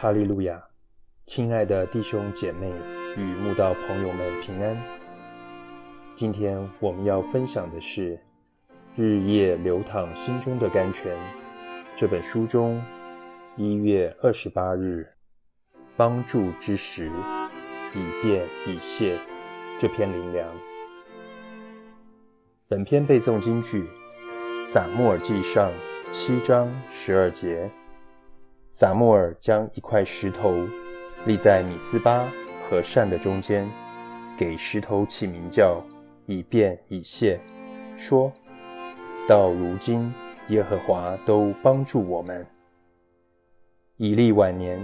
哈利路亚！亲爱的弟兄姐妹与慕道朋友们平安。今天我们要分享的是《日夜流淌心中的甘泉》这本书中一月二十八日帮助之时，以便以谢这篇灵粮。本篇背诵金句《撒母耳记上》七章十二节。撒穆尔将一块石头立在米斯巴和善的中间，给石头起名叫以便以谢，说到如今耶和华都帮助我们。以利晚年，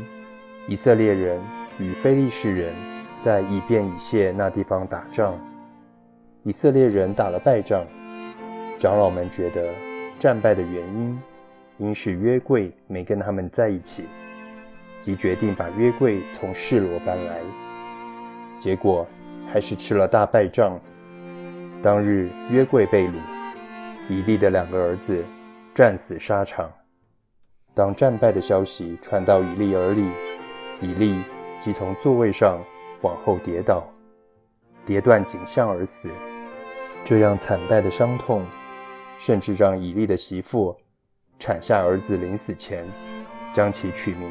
以色列人与非利士人在以便以谢那地方打仗，以色列人打了败仗，长老们觉得战败的原因。因是约柜没跟他们在一起，即决定把约柜从示罗搬来。结果还是吃了大败仗。当日约柜被掳，以利的两个儿子战死沙场。当战败的消息传到以利耳里，以利即从座位上往后跌倒，跌断颈项而死。这样惨败的伤痛，甚至让以利的媳妇。产下儿子临死前，将其取名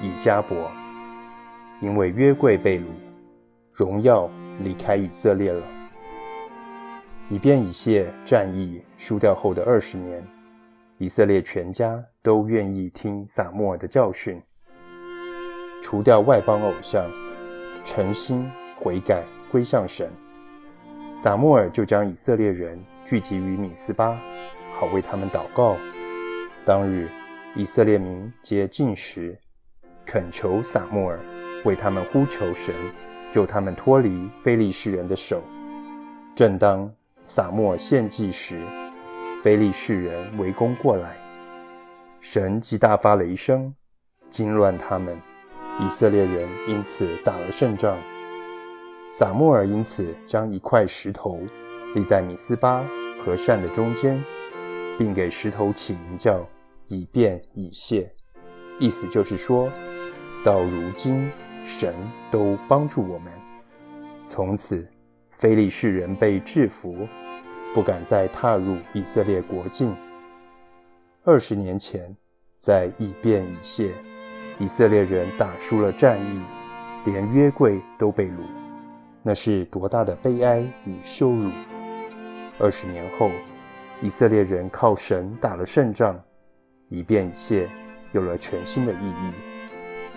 以加伯，因为约柜被掳，荣耀离开以色列了。以便以谢战役输掉后的二十年，以色列全家都愿意听撒母耳的教训，除掉外邦偶像，诚心悔改归向神。撒母耳就将以色列人聚集于米斯巴，好为他们祷告。当日，以色列民皆进食，恳求撒母耳为他们呼求神，救他们脱离非利士人的手。正当撒母耳献祭时，非利士人围攻过来，神即大发雷声，惊乱他们。以色列人因此打了胜仗。撒母耳因此将一块石头立在米斯巴和善的中间，并给石头起名叫。以便以谢，意思就是说，到如今神都帮助我们。从此，非利士人被制服，不敢再踏入以色列国境。二十年前，在以便以谢，以色列人打输了战役，连约柜都被掳，那是多大的悲哀与羞辱！二十年后，以色列人靠神打了胜仗。以便以谢有了全新的意义，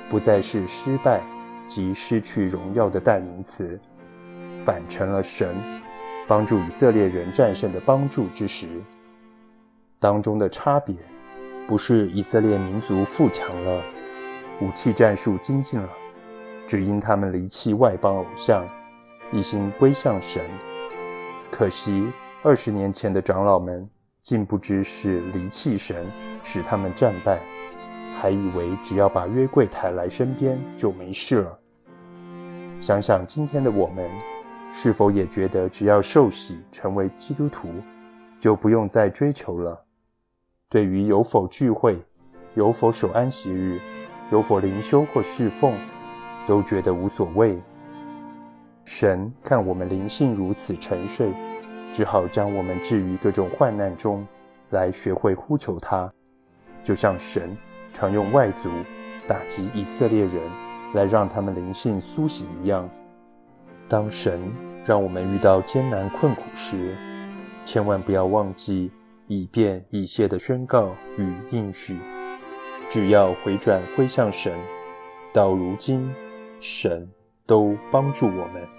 不再是失败及失去荣耀的代名词，反成了神帮助以色列人战胜的帮助之时。当中的差别，不是以色列民族富强了，武器战术精进了，只因他们离弃外邦偶像，一心归向神。可惜二十年前的长老们。竟不知是离弃神使他们战败，还以为只要把约柜抬来身边就没事了。想想今天的我们，是否也觉得只要受洗成为基督徒，就不用再追求了？对于有否聚会、有否守安息日、有否灵修或侍奉，都觉得无所谓。神看我们灵性如此沉睡。只好将我们置于各种患难中，来学会呼求他，就像神常用外族打击以色列人，来让他们灵性苏醒一样。当神让我们遇到艰难困苦时，千万不要忘记以便以谢的宣告与应许。只要回转归向神，到如今，神都帮助我们。